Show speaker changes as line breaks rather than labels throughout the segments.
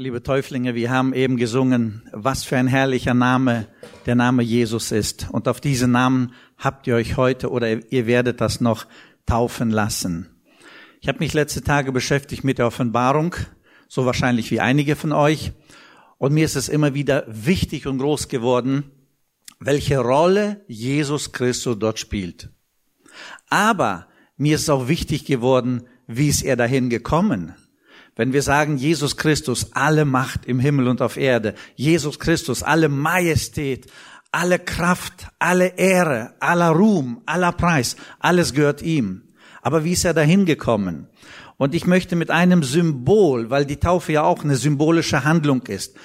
Liebe Täuflinge, wir haben eben gesungen, was für ein herrlicher Name der Name Jesus ist. Und auf diesen Namen habt ihr euch heute oder ihr werdet das noch taufen lassen. Ich habe mich letzte Tage beschäftigt mit der Offenbarung, so wahrscheinlich wie einige von euch. Und mir ist es immer wieder wichtig und groß geworden, welche Rolle Jesus Christus dort spielt. Aber mir ist auch wichtig geworden, wie ist er dahin gekommen? Wenn wir sagen, Jesus Christus, alle Macht im Himmel und auf Erde, Jesus Christus, alle Majestät, alle Kraft, alle Ehre, aller Ruhm, aller Preis, alles gehört ihm. Aber wie ist er dahin gekommen? Und ich möchte mit einem Symbol, weil die Taufe ja auch eine symbolische Handlung ist.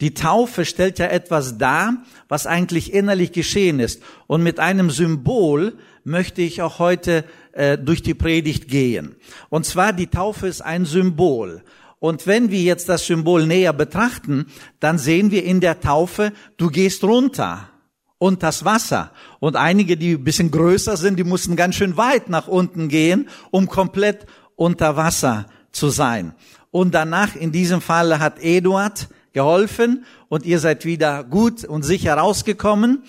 Die Taufe stellt ja etwas dar, was eigentlich innerlich geschehen ist. Und mit einem Symbol möchte ich auch heute äh, durch die Predigt gehen. Und zwar die Taufe ist ein Symbol. Und wenn wir jetzt das Symbol näher betrachten, dann sehen wir in der Taufe, du gehst runter und das Wasser. Und einige, die ein bisschen größer sind, die mussten ganz schön weit nach unten gehen, um komplett unter Wasser zu sein. Und danach, in diesem Fall, hat Eduard geholfen und ihr seid wieder gut und sicher rausgekommen.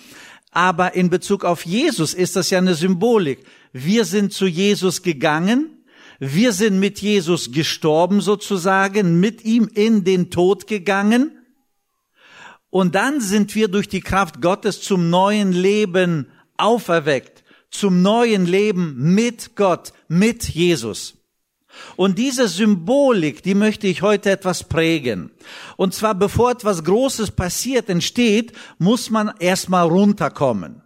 Aber in Bezug auf Jesus ist das ja eine Symbolik. Wir sind zu Jesus gegangen, wir sind mit Jesus gestorben sozusagen, mit ihm in den Tod gegangen. Und dann sind wir durch die Kraft Gottes zum neuen Leben auferweckt, zum neuen Leben mit Gott, mit Jesus. Und diese Symbolik, die möchte ich heute etwas prägen. Und zwar bevor etwas Großes passiert, entsteht, muss man erstmal runterkommen.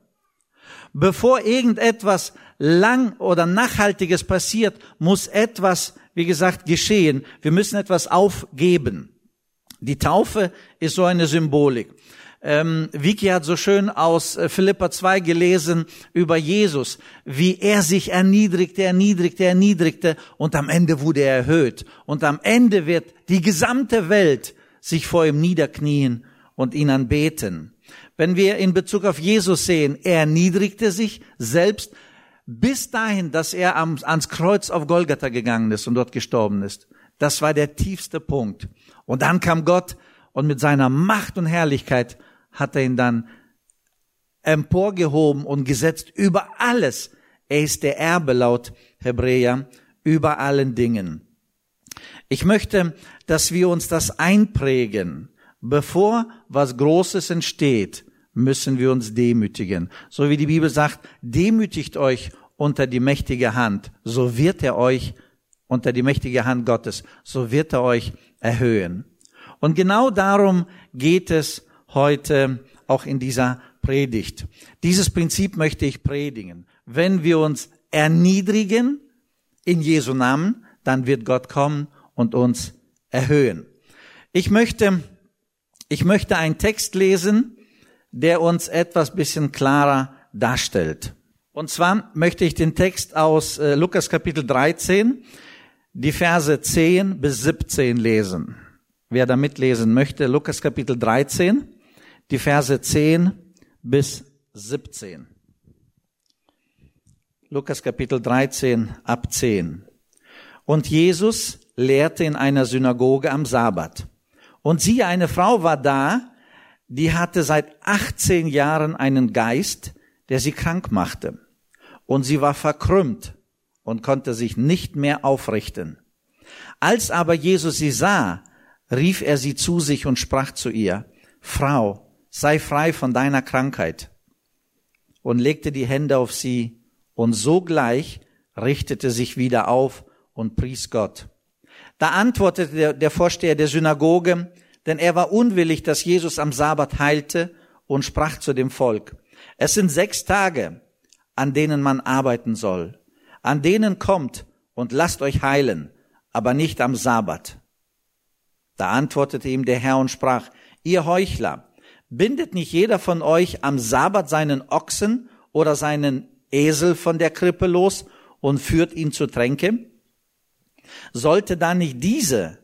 Bevor irgendetwas lang oder nachhaltiges passiert, muss etwas, wie gesagt, geschehen. Wir müssen etwas aufgeben. Die Taufe ist so eine Symbolik. Ähm, Vicky hat so schön aus äh, Philippa 2 gelesen über Jesus, wie er sich erniedrigte, erniedrigte, erniedrigte und am Ende wurde er erhöht. Und am Ende wird die gesamte Welt sich vor ihm niederknien und ihn anbeten. Wenn wir in Bezug auf Jesus sehen, er erniedrigte sich selbst bis dahin, dass er ans Kreuz auf Golgatha gegangen ist und dort gestorben ist. Das war der tiefste Punkt. Und dann kam Gott und mit seiner Macht und Herrlichkeit hat er ihn dann emporgehoben und gesetzt über alles. Er ist der Erbe laut Hebräer über allen Dingen. Ich möchte, dass wir uns das einprägen. Bevor was Großes entsteht, müssen wir uns demütigen. So wie die Bibel sagt, demütigt euch unter die mächtige Hand, so wird er euch unter die mächtige Hand Gottes, so wird er euch erhöhen. Und genau darum geht es heute auch in dieser Predigt. Dieses Prinzip möchte ich predigen. Wenn wir uns erniedrigen in Jesu Namen, dann wird Gott kommen und uns erhöhen. Ich möchte, ich möchte einen Text lesen, der uns etwas bisschen klarer darstellt. Und zwar möchte ich den Text aus äh, Lukas Kapitel 13, die Verse 10 bis 17 lesen. Wer da mitlesen möchte, Lukas Kapitel 13, die Verse 10 bis 17. Lukas Kapitel 13 ab 10. Und Jesus lehrte in einer Synagoge am Sabbat. Und siehe, eine Frau war da, die hatte seit 18 Jahren einen Geist, der sie krank machte. Und sie war verkrümmt und konnte sich nicht mehr aufrichten. Als aber Jesus sie sah, rief er sie zu sich und sprach zu ihr, Frau, sei frei von deiner Krankheit. Und legte die Hände auf sie, und sogleich richtete sich wieder auf und pries Gott. Da antwortete der, der Vorsteher der Synagoge, denn er war unwillig, dass Jesus am Sabbat heilte und sprach zu dem Volk, es sind sechs Tage, an denen man arbeiten soll. An denen kommt und lasst euch heilen, aber nicht am Sabbat. Da antwortete ihm der Herr und sprach, ihr Heuchler, Bindet nicht jeder von euch am Sabbat seinen Ochsen oder seinen Esel von der Krippe los und führt ihn zur Tränke? Sollte da nicht diese,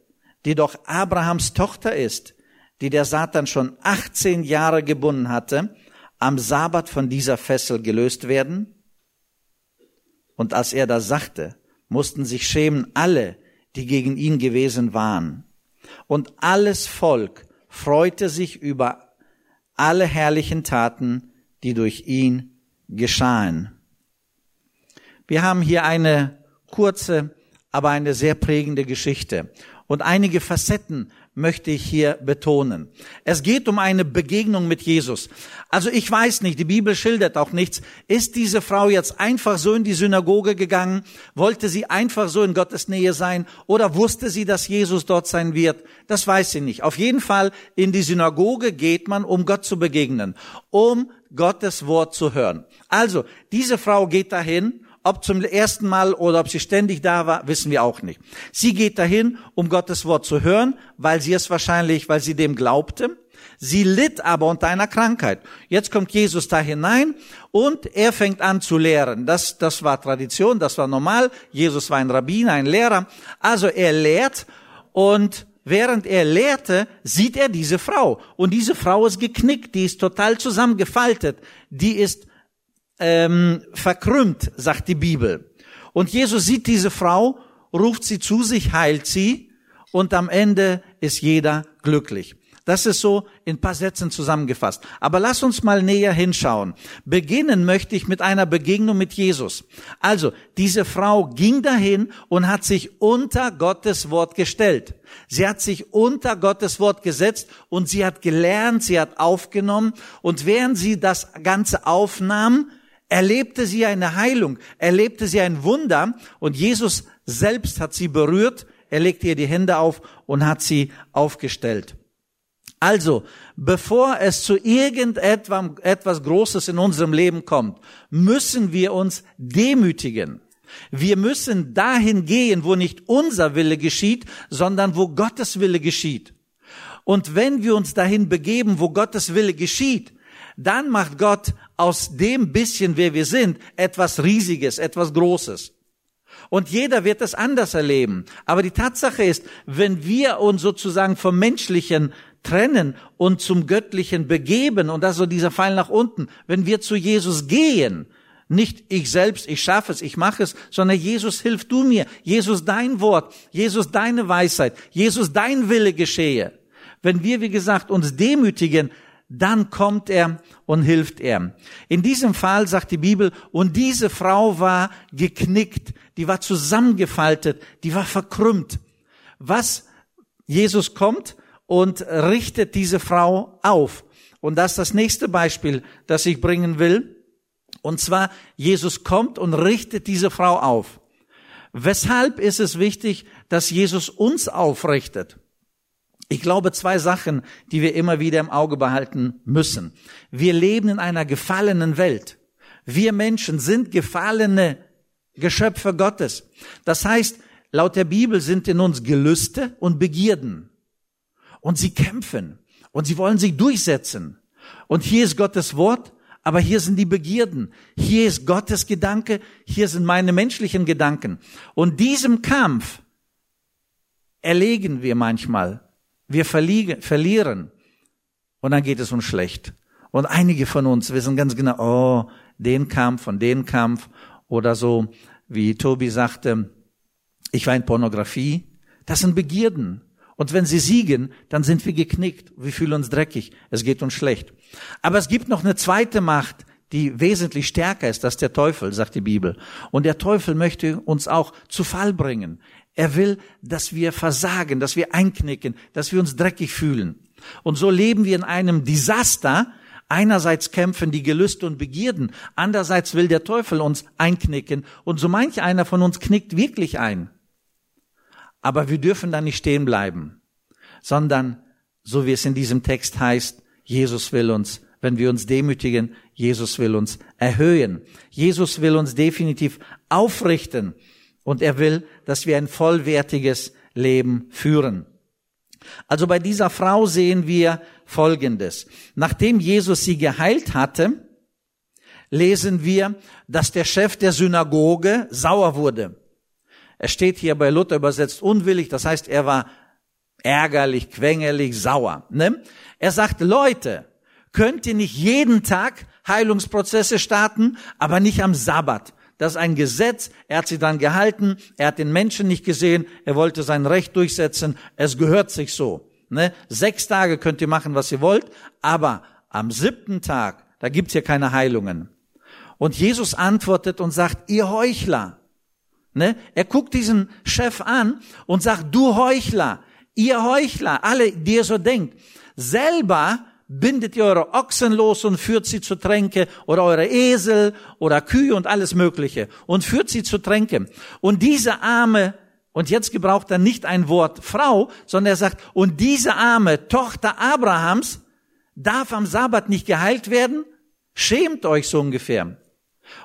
die doch Abrahams Tochter ist, die der Satan schon 18 Jahre gebunden hatte, am Sabbat von dieser Fessel gelöst werden? Und als er das sagte, mussten sich schämen alle, die gegen ihn gewesen waren. Und alles Volk freute sich über alle herrlichen Taten, die durch ihn geschahen. Wir haben hier eine kurze, aber eine sehr prägende Geschichte. Und einige Facetten möchte ich hier betonen. Es geht um eine Begegnung mit Jesus. Also ich weiß nicht, die Bibel schildert auch nichts. Ist diese Frau jetzt einfach so in die Synagoge gegangen? Wollte sie einfach so in Gottes Nähe sein? Oder wusste sie, dass Jesus dort sein wird? Das weiß sie nicht. Auf jeden Fall in die Synagoge geht man, um Gott zu begegnen, um Gottes Wort zu hören. Also, diese Frau geht dahin ob zum ersten Mal oder ob sie ständig da war, wissen wir auch nicht. Sie geht dahin, um Gottes Wort zu hören, weil sie es wahrscheinlich, weil sie dem glaubte. Sie litt aber unter einer Krankheit. Jetzt kommt Jesus da hinein und er fängt an zu lehren. Das, das war Tradition, das war normal. Jesus war ein Rabbiner, ein Lehrer. Also er lehrt und während er lehrte, sieht er diese Frau. Und diese Frau ist geknickt, die ist total zusammengefaltet, die ist ähm, verkrümmt, sagt die Bibel. Und Jesus sieht diese Frau, ruft sie zu sich, heilt sie und am Ende ist jeder glücklich. Das ist so in paar Sätzen zusammengefasst. Aber lass uns mal näher hinschauen. Beginnen möchte ich mit einer Begegnung mit Jesus. Also, diese Frau ging dahin und hat sich unter Gottes Wort gestellt. Sie hat sich unter Gottes Wort gesetzt und sie hat gelernt, sie hat aufgenommen. Und während sie das Ganze aufnahm, erlebte sie eine Heilung, erlebte sie ein Wunder und Jesus selbst hat sie berührt, er legte ihr die Hände auf und hat sie aufgestellt. Also, bevor es zu irgendetwas Großes in unserem Leben kommt, müssen wir uns demütigen. Wir müssen dahin gehen, wo nicht unser Wille geschieht, sondern wo Gottes Wille geschieht. Und wenn wir uns dahin begeben, wo Gottes Wille geschieht, dann macht Gott aus dem bisschen, wer wir sind, etwas Riesiges, etwas Großes. Und jeder wird es anders erleben. Aber die Tatsache ist, wenn wir uns sozusagen vom Menschlichen trennen und zum Göttlichen begeben, und das so dieser Pfeil nach unten, wenn wir zu Jesus gehen, nicht ich selbst, ich schaffe es, ich mache es, sondern Jesus, hilf du mir. Jesus, dein Wort. Jesus, deine Weisheit. Jesus, dein Wille geschehe. Wenn wir, wie gesagt, uns demütigen, dann kommt er und hilft er. In diesem Fall sagt die Bibel, und diese Frau war geknickt, die war zusammengefaltet, die war verkrümmt. Was? Jesus kommt und richtet diese Frau auf. Und das ist das nächste Beispiel, das ich bringen will. Und zwar, Jesus kommt und richtet diese Frau auf. Weshalb ist es wichtig, dass Jesus uns aufrichtet? Ich glaube zwei Sachen, die wir immer wieder im Auge behalten müssen. Wir leben in einer gefallenen Welt. Wir Menschen sind gefallene Geschöpfe Gottes. Das heißt, laut der Bibel sind in uns Gelüste und Begierden. Und sie kämpfen. Und sie wollen sich durchsetzen. Und hier ist Gottes Wort, aber hier sind die Begierden. Hier ist Gottes Gedanke, hier sind meine menschlichen Gedanken. Und diesem Kampf erlegen wir manchmal wir verlieren und dann geht es uns schlecht. Und einige von uns wissen ganz genau, oh, den Kampf und den Kampf oder so, wie Tobi sagte, ich war in Pornografie. Das sind Begierden. Und wenn sie siegen, dann sind wir geknickt. Wir fühlen uns dreckig. Es geht uns schlecht. Aber es gibt noch eine zweite Macht, die wesentlich stärker ist, das der Teufel, sagt die Bibel. Und der Teufel möchte uns auch zu Fall bringen. Er will, dass wir versagen, dass wir einknicken, dass wir uns dreckig fühlen. Und so leben wir in einem Desaster. Einerseits kämpfen die Gelüste und Begierden, andererseits will der Teufel uns einknicken und so manch einer von uns knickt wirklich ein. Aber wir dürfen da nicht stehen bleiben, sondern, so wie es in diesem Text heißt, Jesus will uns, wenn wir uns demütigen, Jesus will uns erhöhen. Jesus will uns definitiv aufrichten. Und er will, dass wir ein vollwertiges Leben führen. Also bei dieser Frau sehen wir Folgendes. Nachdem Jesus sie geheilt hatte, lesen wir, dass der Chef der Synagoge sauer wurde. Er steht hier bei Luther übersetzt unwillig, das heißt, er war ärgerlich, quengerlich, sauer. Ne? Er sagte, Leute, könnt ihr nicht jeden Tag Heilungsprozesse starten, aber nicht am Sabbat? Das ist ein Gesetz. Er hat sie dann gehalten. Er hat den Menschen nicht gesehen. Er wollte sein Recht durchsetzen. Es gehört sich so. Ne? Sechs Tage könnt ihr machen, was ihr wollt. Aber am siebten Tag, da gibt's hier keine Heilungen. Und Jesus antwortet und sagt, ihr Heuchler. Ne? Er guckt diesen Chef an und sagt, du Heuchler, ihr Heuchler, alle, die ihr so denkt. Selber bindet ihr eure Ochsen los und führt sie zu Tränke oder eure Esel oder Kühe und alles Mögliche und führt sie zu Tränke. Und diese arme, und jetzt gebraucht er nicht ein Wort Frau, sondern er sagt, und diese arme Tochter Abrahams darf am Sabbat nicht geheilt werden? Schämt euch so ungefähr.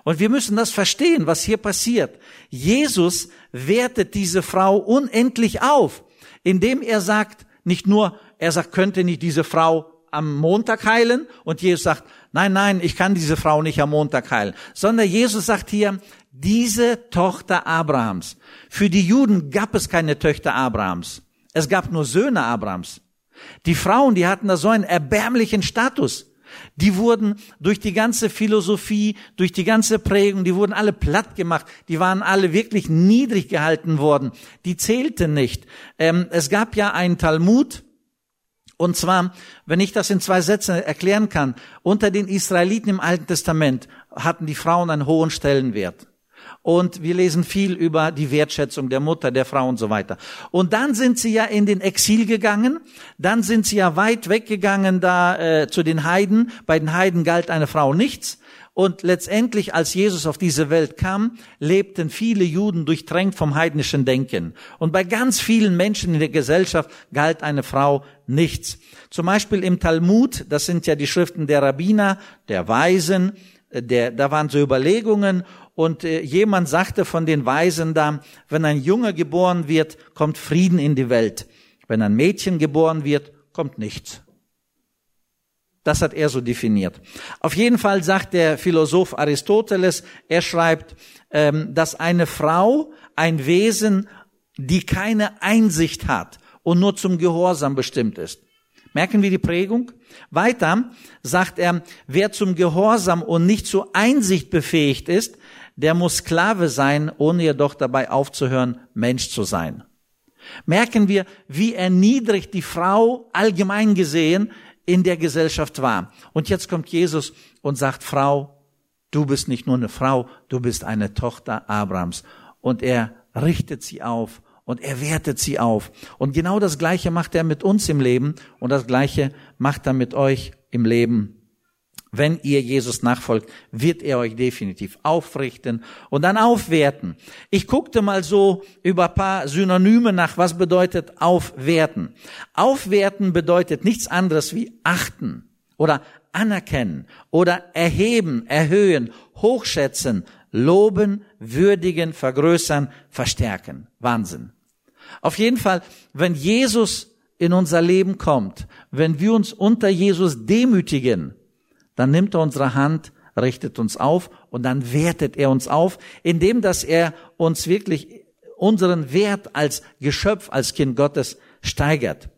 Und wir müssen das verstehen, was hier passiert. Jesus wertet diese Frau unendlich auf, indem er sagt, nicht nur, er sagt, könnte nicht diese Frau am Montag heilen und Jesus sagt, nein, nein, ich kann diese Frau nicht am Montag heilen, sondern Jesus sagt hier, diese Tochter Abrahams. Für die Juden gab es keine Töchter Abrahams. Es gab nur Söhne Abrahams. Die Frauen, die hatten da so einen erbärmlichen Status. Die wurden durch die ganze Philosophie, durch die ganze Prägung, die wurden alle platt gemacht. Die waren alle wirklich niedrig gehalten worden. Die zählten nicht. Ähm, es gab ja einen Talmud, und zwar, wenn ich das in zwei Sätzen erklären kann, unter den Israeliten im Alten Testament hatten die Frauen einen hohen Stellenwert. Und wir lesen viel über die Wertschätzung der Mutter, der Frau und so weiter. Und dann sind sie ja in den Exil gegangen, dann sind sie ja weit weggegangen da äh, zu den Heiden. Bei den Heiden galt eine Frau nichts. Und letztendlich, als Jesus auf diese Welt kam, lebten viele Juden durchtränkt vom heidnischen Denken. Und bei ganz vielen Menschen in der Gesellschaft galt eine Frau nichts. Zum Beispiel im Talmud, das sind ja die Schriften der Rabbiner, der Weisen, äh, der, da waren so Überlegungen und äh, jemand sagte von den Weisen da, wenn ein Junge geboren wird, kommt Frieden in die Welt. Wenn ein Mädchen geboren wird, kommt nichts. Das hat er so definiert. Auf jeden Fall sagt der Philosoph Aristoteles, er schreibt, ähm, dass eine Frau ein Wesen, die keine Einsicht hat und nur zum Gehorsam bestimmt ist. Merken wir die Prägung? Weiter sagt er, wer zum Gehorsam und nicht zur Einsicht befähigt ist, der muss Sklave sein, ohne jedoch dabei aufzuhören, Mensch zu sein. Merken wir, wie erniedrigt die Frau allgemein gesehen in der Gesellschaft war. Und jetzt kommt Jesus und sagt, Frau, du bist nicht nur eine Frau, du bist eine Tochter Abrams. Und er richtet sie auf und er wertet sie auf. Und genau das Gleiche macht er mit uns im Leben und das Gleiche macht er mit euch im Leben. Wenn ihr Jesus nachfolgt, wird er euch definitiv aufrichten und dann aufwerten. Ich guckte mal so über paar Synonyme nach, was bedeutet aufwerten. Aufwerten bedeutet nichts anderes wie achten oder anerkennen oder erheben, erhöhen, hochschätzen, loben, würdigen, vergrößern, verstärken. Wahnsinn. Auf jeden Fall, wenn Jesus in unser Leben kommt, wenn wir uns unter Jesus demütigen, dann nimmt er unsere Hand, richtet uns auf und dann wertet er uns auf, indem dass er uns wirklich unseren Wert als Geschöpf, als Kind Gottes steigert.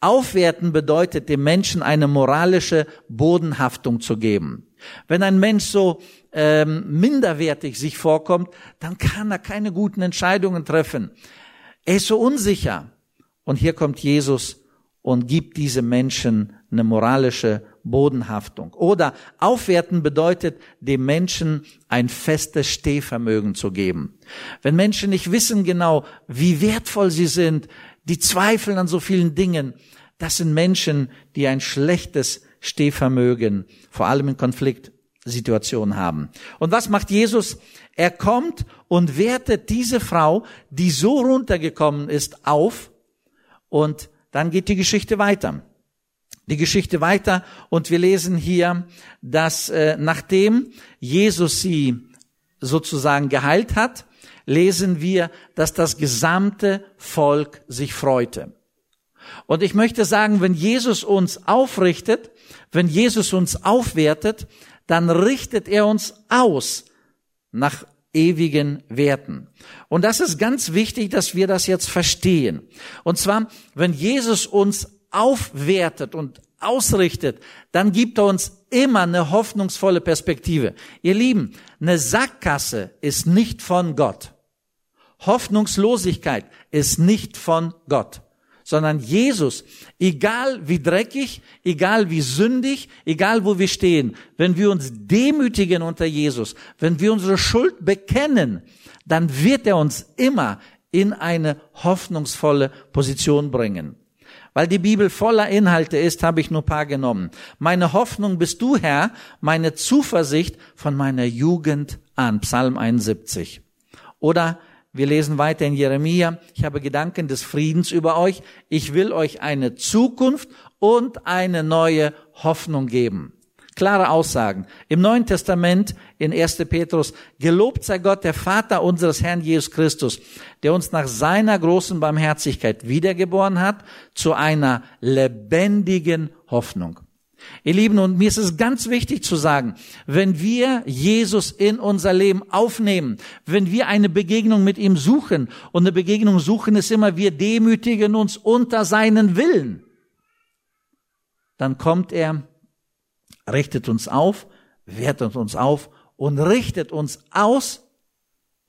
Aufwerten bedeutet dem Menschen eine moralische Bodenhaftung zu geben. Wenn ein Mensch so ähm, minderwertig sich vorkommt, dann kann er keine guten Entscheidungen treffen. Er ist so unsicher. Und hier kommt Jesus und gibt diese Menschen eine moralische Bodenhaftung. Oder aufwerten bedeutet, dem Menschen ein festes Stehvermögen zu geben. Wenn Menschen nicht wissen genau, wie wertvoll sie sind, die zweifeln an so vielen Dingen, das sind Menschen, die ein schlechtes Stehvermögen, vor allem in Konfliktsituationen haben. Und was macht Jesus? Er kommt und wertet diese Frau, die so runtergekommen ist, auf und dann geht die Geschichte weiter. Die Geschichte weiter und wir lesen hier, dass äh, nachdem Jesus sie sozusagen geheilt hat, lesen wir, dass das gesamte Volk sich freute. Und ich möchte sagen, wenn Jesus uns aufrichtet, wenn Jesus uns aufwertet, dann richtet er uns aus nach ewigen Werten. Und das ist ganz wichtig, dass wir das jetzt verstehen. Und zwar, wenn Jesus uns aufwertet und ausrichtet, dann gibt er uns immer eine hoffnungsvolle Perspektive. Ihr Lieben, eine Sackgasse ist nicht von Gott. Hoffnungslosigkeit ist nicht von Gott, sondern Jesus, egal wie dreckig, egal wie sündig, egal wo wir stehen, wenn wir uns demütigen unter Jesus, wenn wir unsere Schuld bekennen, dann wird er uns immer in eine hoffnungsvolle Position bringen. Weil die Bibel voller Inhalte ist, habe ich nur paar genommen. Meine Hoffnung bist du, Herr, meine Zuversicht von meiner Jugend an. Psalm 71. Oder wir lesen weiter in Jeremia, ich habe Gedanken des Friedens über euch, ich will euch eine Zukunft und eine neue Hoffnung geben. Klare Aussagen. Im Neuen Testament in 1. Petrus, gelobt sei Gott, der Vater unseres Herrn Jesus Christus, der uns nach seiner großen Barmherzigkeit wiedergeboren hat zu einer lebendigen Hoffnung. Ihr Lieben, und mir ist es ganz wichtig zu sagen, wenn wir Jesus in unser Leben aufnehmen, wenn wir eine Begegnung mit ihm suchen, und eine Begegnung suchen ist immer, wir demütigen uns unter seinen Willen, dann kommt er, richtet uns auf, wertet uns auf und richtet uns aus,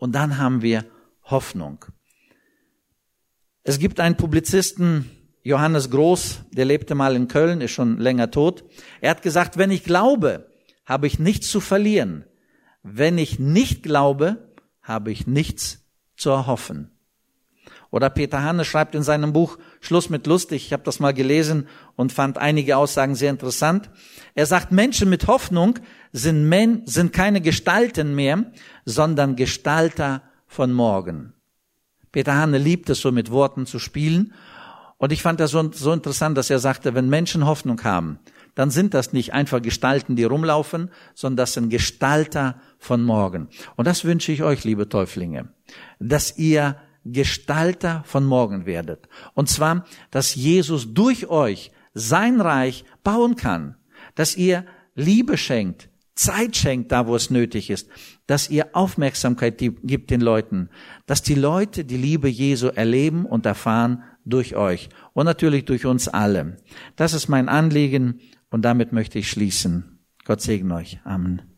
und dann haben wir Hoffnung. Es gibt einen Publizisten, Johannes Groß, der lebte mal in Köln, ist schon länger tot. Er hat gesagt, wenn ich glaube, habe ich nichts zu verlieren. Wenn ich nicht glaube, habe ich nichts zu erhoffen. Oder Peter Hanne schreibt in seinem Buch Schluss mit lustig, ich habe das mal gelesen und fand einige Aussagen sehr interessant. Er sagt, Menschen mit Hoffnung sind, Men sind keine Gestalten mehr, sondern Gestalter von morgen. Peter Hanne liebt es so mit Worten zu spielen und ich fand das so, so interessant, dass er sagte, wenn Menschen Hoffnung haben, dann sind das nicht einfach Gestalten, die rumlaufen, sondern das sind Gestalter von morgen. Und das wünsche ich euch, liebe Täuflinge, dass ihr Gestalter von morgen werdet. Und zwar, dass Jesus durch euch sein Reich bauen kann, dass ihr Liebe schenkt, Zeit schenkt, da wo es nötig ist, dass ihr Aufmerksamkeit gibt den Leuten, dass die Leute die Liebe Jesu erleben und erfahren durch euch und natürlich durch uns alle. Das ist mein Anliegen und damit möchte ich schließen. Gott segne euch. Amen.